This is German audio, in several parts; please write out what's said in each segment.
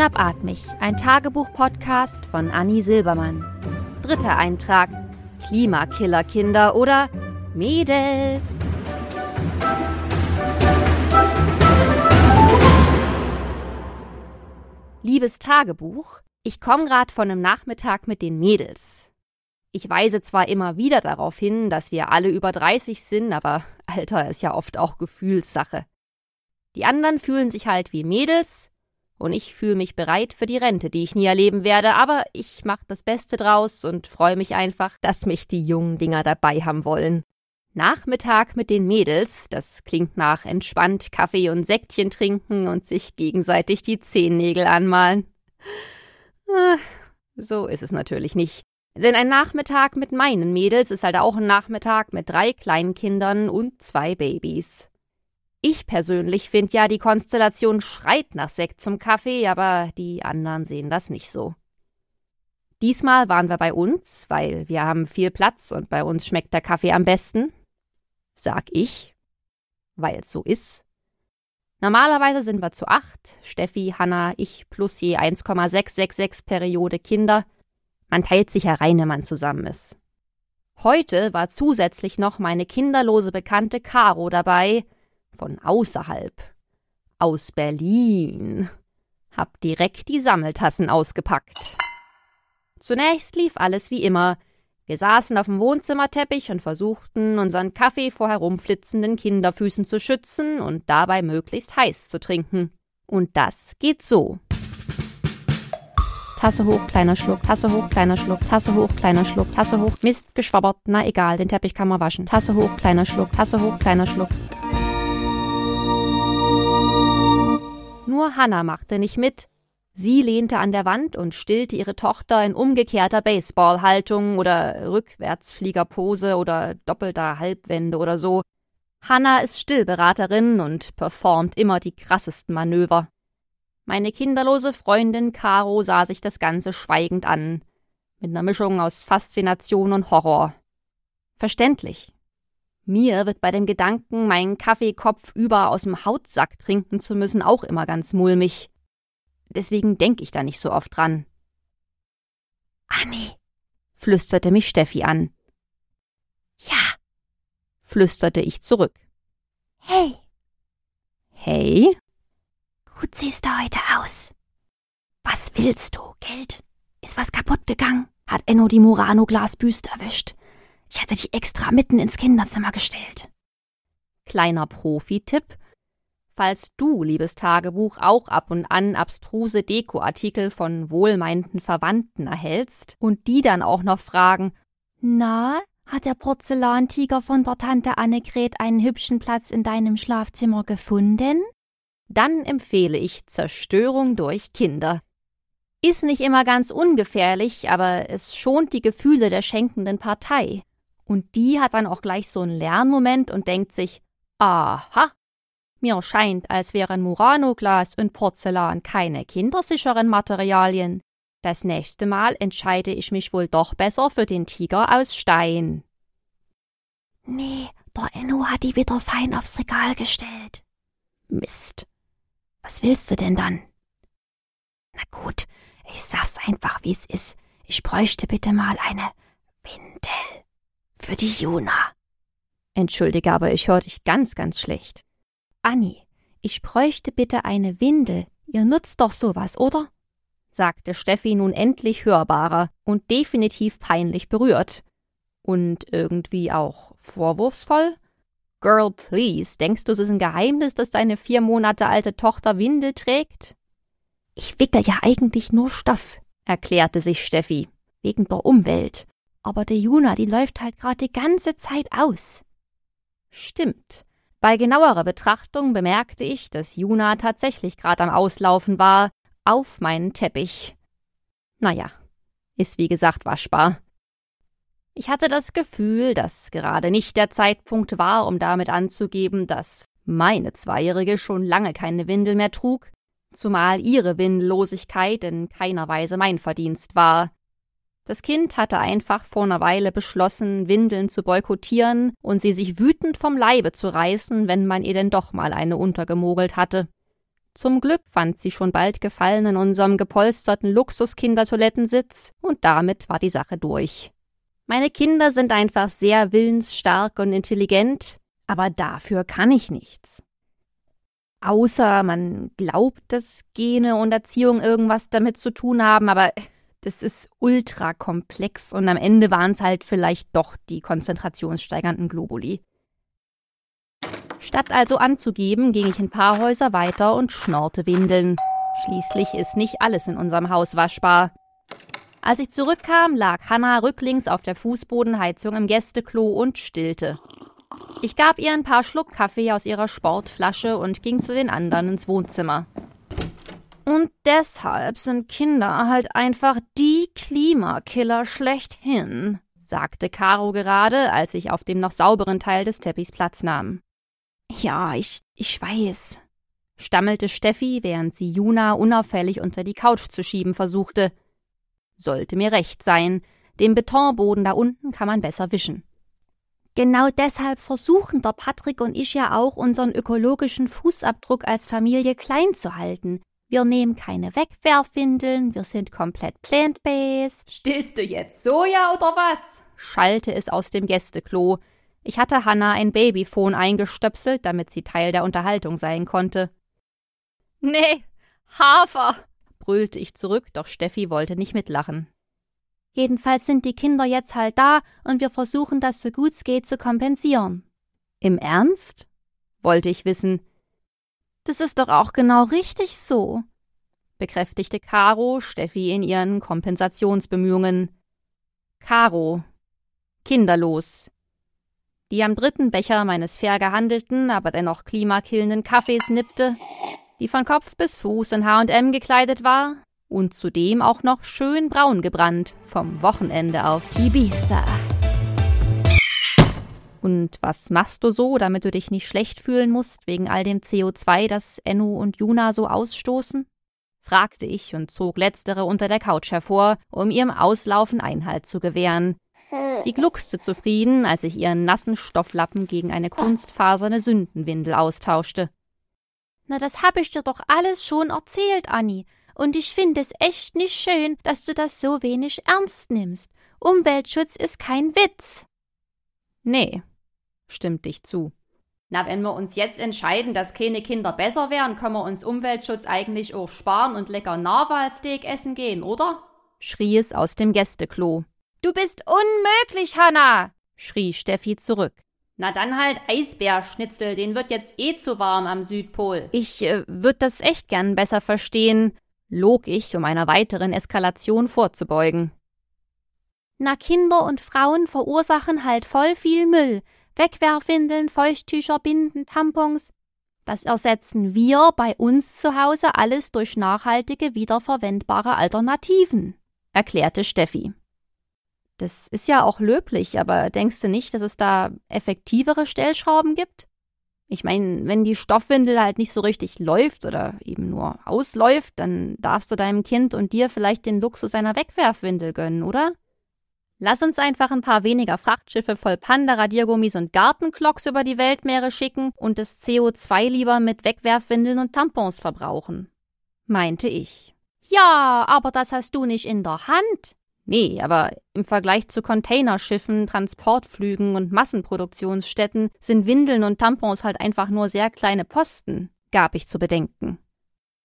Schnappatmig, ein Tagebuch-Podcast von Anni Silbermann. Dritter Eintrag: Klimakiller-Kinder oder Mädels. Liebes Tagebuch, ich komme gerade von einem Nachmittag mit den Mädels. Ich weise zwar immer wieder darauf hin, dass wir alle über 30 sind, aber Alter ist ja oft auch Gefühlssache. Die anderen fühlen sich halt wie Mädels und ich fühle mich bereit für die Rente, die ich nie erleben werde, aber ich mache das Beste draus und freue mich einfach, dass mich die jungen Dinger dabei haben wollen. Nachmittag mit den Mädels, das klingt nach entspannt Kaffee und Säckchen trinken und sich gegenseitig die Zehennägel anmalen. So ist es natürlich nicht. Denn ein Nachmittag mit meinen Mädels ist halt auch ein Nachmittag mit drei Kleinkindern und zwei Babys. Ich persönlich finde ja, die Konstellation schreit nach Sekt zum Kaffee, aber die anderen sehen das nicht so. Diesmal waren wir bei uns, weil wir haben viel Platz und bei uns schmeckt der Kaffee am besten. Sag ich, weil es so ist. Normalerweise sind wir zu acht, Steffi, Hanna, ich plus je 1,666 Periode Kinder. Man teilt sich ja rein, wenn man zusammen ist. Heute war zusätzlich noch meine kinderlose Bekannte Caro dabei, von außerhalb. Aus Berlin. Hab direkt die Sammeltassen ausgepackt. Zunächst lief alles wie immer. Wir saßen auf dem Wohnzimmerteppich und versuchten, unseren Kaffee vor herumflitzenden Kinderfüßen zu schützen und dabei möglichst heiß zu trinken. Und das geht so. Tasse hoch, kleiner Schluck, Tasse hoch, kleiner Schluck, Tasse hoch, kleiner Schluck, Tasse hoch, Mist, geschwabbert, na egal, den Teppich kann man waschen. Tasse hoch, kleiner Schluck, Tasse hoch, kleiner Schluck. Nur Hannah machte nicht mit. Sie lehnte an der Wand und stillte ihre Tochter in umgekehrter Baseballhaltung oder Rückwärtsfliegerpose oder doppelter Halbwende oder so. Hannah ist Stillberaterin und performt immer die krassesten Manöver. Meine kinderlose Freundin Caro sah sich das Ganze schweigend an, mit einer Mischung aus Faszination und Horror. Verständlich. Mir wird bei dem Gedanken, meinen Kaffeekopf über aus dem Hautsack trinken zu müssen, auch immer ganz mulmig. Deswegen denke ich da nicht so oft dran. Anni, flüsterte mich Steffi an. Ja, flüsterte ich zurück. Hey. Hey? Gut siehst du heute aus. Was willst du? Geld? Ist was kaputt gegangen? Hat Enno die Murano-Glasbüste erwischt? Ich hatte die extra mitten ins Kinderzimmer gestellt. Kleiner Profi-Tipp. Falls du, liebes Tagebuch, auch ab und an abstruse Dekoartikel von wohlmeinenden Verwandten erhältst und die dann auch noch fragen, na, hat der Porzellantiger von der Tante Annegret einen hübschen Platz in deinem Schlafzimmer gefunden? Dann empfehle ich Zerstörung durch Kinder. Ist nicht immer ganz ungefährlich, aber es schont die Gefühle der schenkenden Partei. Und die hat dann auch gleich so einen Lernmoment und denkt sich, aha, mir scheint, als wären Murano-Glas und Porzellan keine kindersicheren Materialien. Das nächste Mal entscheide ich mich wohl doch besser für den Tiger aus Stein. Nee, der Enno hat die wieder fein aufs Regal gestellt. Mist. Was willst du denn dann? Na gut, ich sag's einfach, wie's ist. Ich bräuchte bitte mal eine Windel. Für die Juna. Entschuldige, aber ich höre dich ganz, ganz schlecht. Anni, ich bräuchte bitte eine Windel. Ihr nutzt doch sowas, oder? sagte Steffi nun endlich hörbarer und definitiv peinlich berührt. Und irgendwie auch vorwurfsvoll? Girl, please, denkst du, es ist ein Geheimnis, dass deine vier Monate alte Tochter Windel trägt? Ich wickel ja eigentlich nur Stoff, erklärte sich Steffi, wegen der Umwelt. Aber die Juna, die läuft halt gerade die ganze Zeit aus. Stimmt. Bei genauerer Betrachtung bemerkte ich, dass Juna tatsächlich gerade am Auslaufen war, auf meinen Teppich. Naja, ist wie gesagt waschbar. Ich hatte das Gefühl, dass gerade nicht der Zeitpunkt war, um damit anzugeben, dass meine Zweijährige schon lange keine Windel mehr trug, zumal ihre Windellosigkeit in keiner Weise mein Verdienst war. Das Kind hatte einfach vor einer Weile beschlossen, Windeln zu boykottieren und sie sich wütend vom Leibe zu reißen, wenn man ihr denn doch mal eine untergemogelt hatte. Zum Glück fand sie schon bald Gefallen in unserem gepolsterten Luxuskindertoilettensitz und damit war die Sache durch. Meine Kinder sind einfach sehr willensstark und intelligent, aber dafür kann ich nichts. Außer man glaubt, dass Gene und Erziehung irgendwas damit zu tun haben, aber das ist ultra komplex und am Ende waren es halt vielleicht doch die konzentrationssteigernden Globuli. Statt also anzugeben, ging ich ein paar Häuser weiter und schnorrte Windeln. Schließlich ist nicht alles in unserem Haus waschbar. Als ich zurückkam, lag Hannah rücklings auf der Fußbodenheizung im Gästeklo und stillte. Ich gab ihr ein paar Schluck Kaffee aus ihrer Sportflasche und ging zu den anderen ins Wohnzimmer. Und deshalb sind Kinder halt einfach die Klimakiller schlechthin, sagte Caro gerade, als ich auf dem noch sauberen Teil des Teppichs Platz nahm. Ja, ich, ich weiß, stammelte Steffi, während sie Juna unauffällig unter die Couch zu schieben versuchte. Sollte mir recht sein, den Betonboden da unten kann man besser wischen. Genau deshalb versuchen der Patrick und ich ja auch, unseren ökologischen Fußabdruck als Familie klein zu halten. Wir nehmen keine Wegwerfwindeln, wir sind komplett plant-based. Stillst du jetzt Soja oder was? schallte es aus dem Gästeklo. Ich hatte Hannah ein Babyphone eingestöpselt, damit sie Teil der Unterhaltung sein konnte. Nee, Hafer, brüllte ich zurück, doch Steffi wollte nicht mitlachen. Jedenfalls sind die Kinder jetzt halt da und wir versuchen das so gut es geht zu kompensieren. Im Ernst? wollte ich wissen. Das ist doch auch genau richtig so, bekräftigte Caro Steffi in ihren Kompensationsbemühungen. Caro, kinderlos, die am dritten Becher meines fair gehandelten, aber dennoch klimakillenden Kaffees nippte, die von Kopf bis Fuß in H&M gekleidet war und zudem auch noch schön braun gebrannt vom Wochenende auf Ibiza. Und was machst du so, damit du dich nicht schlecht fühlen musst wegen all dem CO2, das Enno und Juna so ausstoßen? fragte ich und zog letztere unter der Couch hervor, um ihrem Auslaufen Einhalt zu gewähren. Sie gluckste zufrieden, als ich ihren nassen Stofflappen gegen eine kunstfaserne Sündenwindel austauschte. Na, das hab ich dir doch alles schon erzählt, Anni. Und ich finde es echt nicht schön, dass du das so wenig ernst nimmst. Umweltschutz ist kein Witz. Nee, stimmt dich zu. Na, wenn wir uns jetzt entscheiden, dass keine Kinder besser wären, können wir uns Umweltschutz eigentlich auch sparen und lecker Narwalsteak essen gehen, oder? schrie es aus dem Gästeklo. Du bist unmöglich, Hanna, schrie Steffi zurück. Na dann halt Eisbärschnitzel, den wird jetzt eh zu warm am Südpol. Ich äh, würde das echt gern besser verstehen, log ich, um einer weiteren Eskalation vorzubeugen. Na, Kinder und Frauen verursachen halt voll viel Müll. Wegwerfwindeln, Feuchttücher, Binden, Tampons. Das ersetzen wir bei uns zu Hause alles durch nachhaltige, wiederverwendbare Alternativen, erklärte Steffi. Das ist ja auch löblich, aber denkst du nicht, dass es da effektivere Stellschrauben gibt? Ich meine, wenn die Stoffwindel halt nicht so richtig läuft oder eben nur ausläuft, dann darfst du deinem Kind und dir vielleicht den Luxus einer Wegwerfwindel gönnen, oder? Lass uns einfach ein paar weniger Frachtschiffe voll Panda-Radiergummis und Gartenklocks über die Weltmeere schicken und das CO2 lieber mit Wegwerfwindeln und Tampons verbrauchen. Meinte ich. Ja, aber das hast du nicht in der Hand. Nee, aber im Vergleich zu Containerschiffen, Transportflügen und Massenproduktionsstätten sind Windeln und Tampons halt einfach nur sehr kleine Posten, gab ich zu bedenken.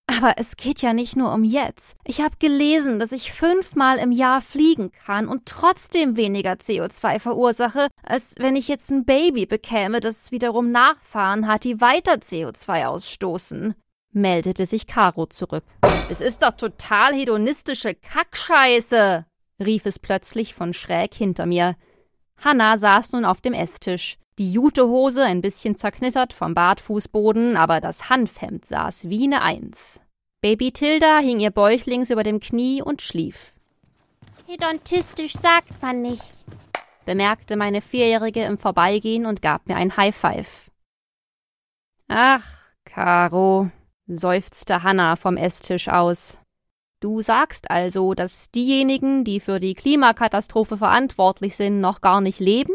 Aber es geht ja nicht nur um jetzt. Ich habe gelesen, dass ich fünfmal im Jahr fliegen kann und trotzdem weniger CO2 verursache, als wenn ich jetzt ein Baby bekäme, das wiederum Nachfahren hat, die weiter CO2 ausstoßen. Meldete sich Caro zurück. Das ist doch total hedonistische Kackscheiße, rief es plötzlich von schräg hinter mir. Hanna saß nun auf dem Esstisch. Die Jutehose ein bisschen zerknittert vom Bartfußboden, aber das Hanfhemd saß wie eine Eins. Baby Tilda hing ihr bäuchlings über dem Knie und schlief. Hedontistisch sagt man nicht, bemerkte meine Vierjährige im Vorbeigehen und gab mir ein High Five. Ach, Caro, seufzte Hanna vom Esstisch aus. Du sagst also, dass diejenigen, die für die Klimakatastrophe verantwortlich sind, noch gar nicht leben?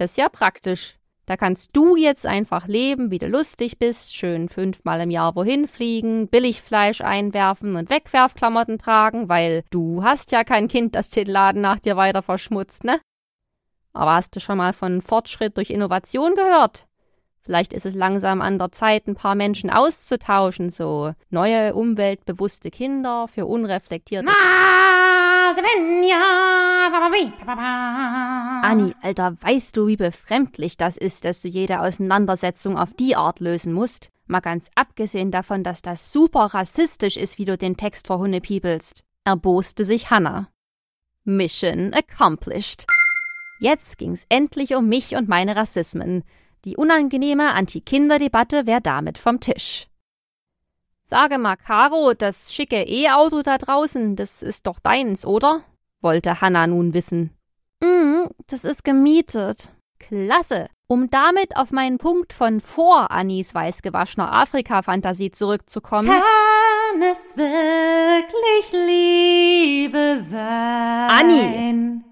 Das ist ja praktisch. Da kannst du jetzt einfach leben, wie du lustig bist, schön fünfmal im Jahr wohin fliegen, Billigfleisch einwerfen und Wegwerfklamotten tragen, weil du hast ja kein Kind, das den Laden nach dir weiter verschmutzt, ne? Aber hast du schon mal von Fortschritt durch Innovation gehört? Vielleicht ist es langsam an der Zeit, ein paar Menschen auszutauschen, so neue umweltbewusste Kinder für unreflektierte. Anni, Alter, weißt du, wie befremdlich das ist, dass du jede Auseinandersetzung auf die Art lösen musst? Mal ganz abgesehen davon, dass das super rassistisch ist, wie du den Text vor Hunde piepelst. Erboste sich Hannah. Mission accomplished. Jetzt ging's endlich um mich und meine Rassismen. Die unangenehme Anti-Kinder-Debatte wäre damit vom Tisch. Sage mal, Caro, das schicke E-Auto da draußen, das ist doch deins, oder? wollte Hanna nun wissen. Mm, das ist gemietet. Klasse. Um damit auf meinen Punkt von vor Annis weißgewaschener Afrika-Fantasie zurückzukommen. Kann es wirklich Liebe sein? Anni!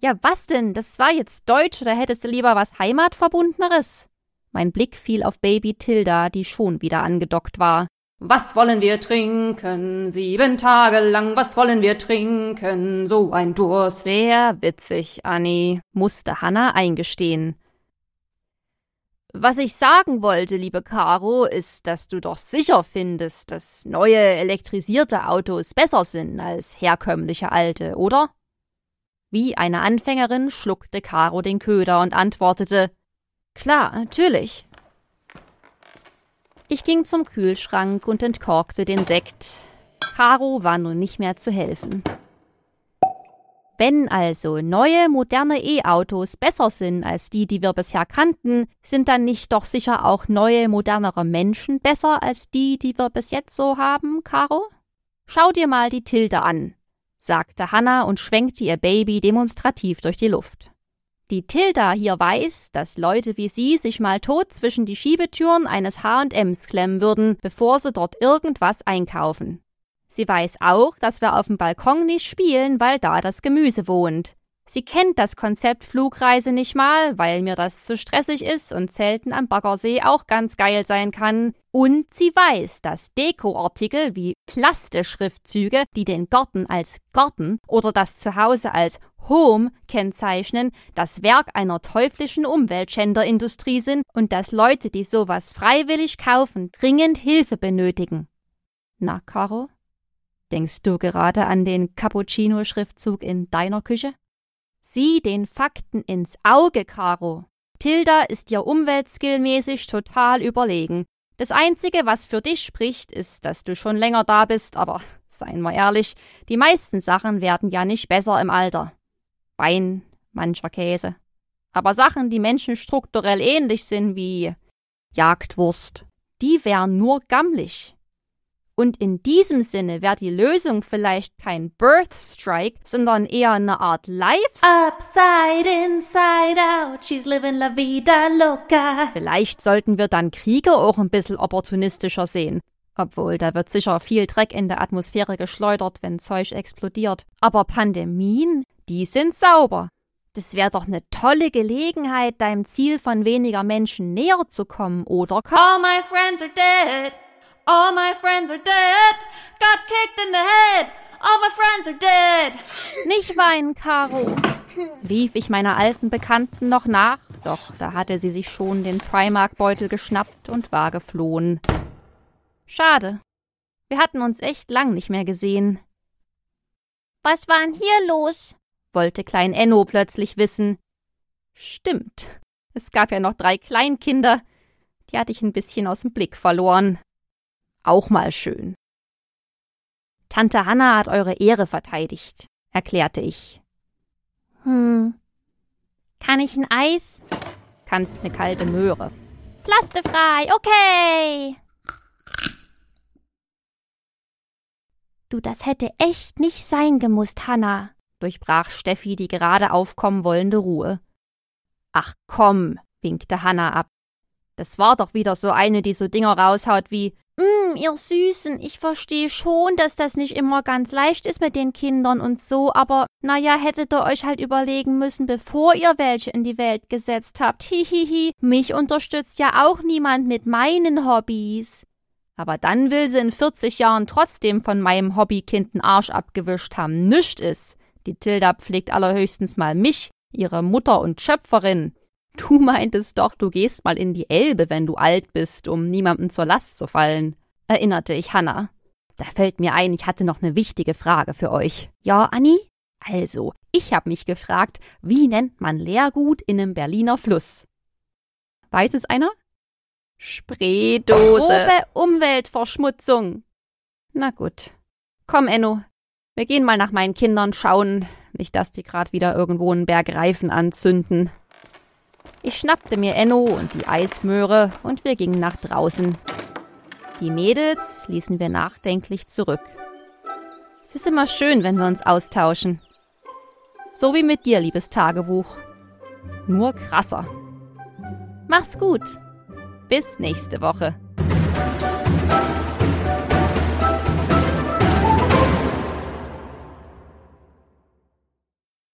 Ja, was denn? Das war jetzt Deutsch oder hättest du lieber was Heimatverbundeneres? Mein Blick fiel auf Baby Tilda, die schon wieder angedockt war. Was wollen wir trinken? Sieben Tage lang, was wollen wir trinken? So ein Durst. Sehr witzig, Annie, musste Hannah eingestehen. Was ich sagen wollte, liebe Caro, ist, dass du doch sicher findest, dass neue elektrisierte Autos besser sind als herkömmliche alte, oder? Wie eine Anfängerin schluckte Caro den Köder und antwortete Klar, natürlich. Ich ging zum Kühlschrank und entkorkte den Sekt. Caro war nun nicht mehr zu helfen. Wenn also neue, moderne E-Autos besser sind als die, die wir bisher kannten, sind dann nicht doch sicher auch neue, modernere Menschen besser als die, die wir bis jetzt so haben, Caro? Schau dir mal die Tilde an sagte Hannah und schwenkte ihr Baby demonstrativ durch die Luft. Die Tilda hier weiß, dass Leute wie sie sich mal tot zwischen die Schiebetüren eines H&Ms klemmen würden, bevor sie dort irgendwas einkaufen. Sie weiß auch, dass wir auf dem Balkon nicht spielen, weil da das Gemüse wohnt. Sie kennt das Konzept Flugreise nicht mal, weil mir das zu stressig ist und Zelten am Baggersee auch ganz geil sein kann. Und sie weiß, dass Dekoartikel wie Plasteschriftzüge, die den Garten als Garten oder das Zuhause als Home kennzeichnen, das Werk einer teuflischen Umweltschänderindustrie sind und dass Leute, die sowas freiwillig kaufen, dringend Hilfe benötigen. Na, Caro? Denkst du gerade an den Cappuccino-Schriftzug in deiner Küche? Sieh den Fakten ins Auge, Caro. Tilda ist dir umweltskillmäßig total überlegen. Das Einzige, was für dich spricht, ist, dass du schon länger da bist, aber seien wir ehrlich, die meisten Sachen werden ja nicht besser im Alter. Wein, mancher Käse. Aber Sachen, die Menschen strukturell ähnlich sind wie Jagdwurst, die wären nur gammelig. Und in diesem Sinne wäre die Lösung vielleicht kein Birth Strike, sondern eher eine Art Life. Upside, inside out, she's living la vida loca. Vielleicht sollten wir dann Kriege auch ein bisschen opportunistischer sehen. Obwohl, da wird sicher viel Dreck in der Atmosphäre geschleudert, wenn Zeug explodiert. Aber Pandemien, die sind sauber. Das wäre doch eine tolle Gelegenheit, deinem Ziel von weniger Menschen näher zu kommen, oder? All my friends are dead. All my friends are dead. Got kicked in the head. All my friends are dead. Nicht weinen, Caro, rief ich meiner alten Bekannten noch nach, doch da hatte sie sich schon den Primark-Beutel geschnappt und war geflohen. Schade. Wir hatten uns echt lang nicht mehr gesehen. Was war denn hier los? Wollte Klein Enno plötzlich wissen. Stimmt. Es gab ja noch drei Kleinkinder. Die hatte ich ein bisschen aus dem Blick verloren. Auch mal schön. Tante Hanna hat eure Ehre verteidigt, erklärte ich. Hm. Kann ich ein Eis? Kannst ne kalte Möhre. Plastefrei, okay. Du, das hätte echt nicht sein gemusst, Hanna, durchbrach Steffi die gerade aufkommen wollende Ruhe. Ach komm, winkte Hanna ab. Das war doch wieder so eine, die so Dinger raushaut wie Mm, ihr Süßen, ich verstehe schon, dass das nicht immer ganz leicht ist mit den Kindern und so, aber naja, hättet ihr euch halt überlegen müssen, bevor ihr welche in die Welt gesetzt habt. Hihihi, mich unterstützt ja auch niemand mit meinen Hobbys. Aber dann will sie in 40 Jahren trotzdem von meinem Hobbykind den Arsch abgewischt haben. Nischt ist. Die Tilda pflegt allerhöchstens mal mich, ihre Mutter und Schöpferin. Du meintest doch, du gehst mal in die Elbe, wenn du alt bist, um niemandem zur Last zu fallen, erinnerte ich Hanna. Da fällt mir ein, ich hatte noch eine wichtige Frage für euch. Ja, Anni? Also, ich habe mich gefragt, wie nennt man Leergut in einem Berliner Fluss? Weiß es einer? Spreedose. Grobe Umweltverschmutzung. Na gut. Komm, Enno. Wir gehen mal nach meinen Kindern schauen. Nicht, dass die gerade wieder irgendwo einen Berg Reifen anzünden. Ich schnappte mir Enno und die Eismöhre und wir gingen nach draußen. Die Mädels ließen wir nachdenklich zurück. Es ist immer schön, wenn wir uns austauschen. So wie mit dir, liebes Tagebuch. Nur krasser. Mach's gut. Bis nächste Woche.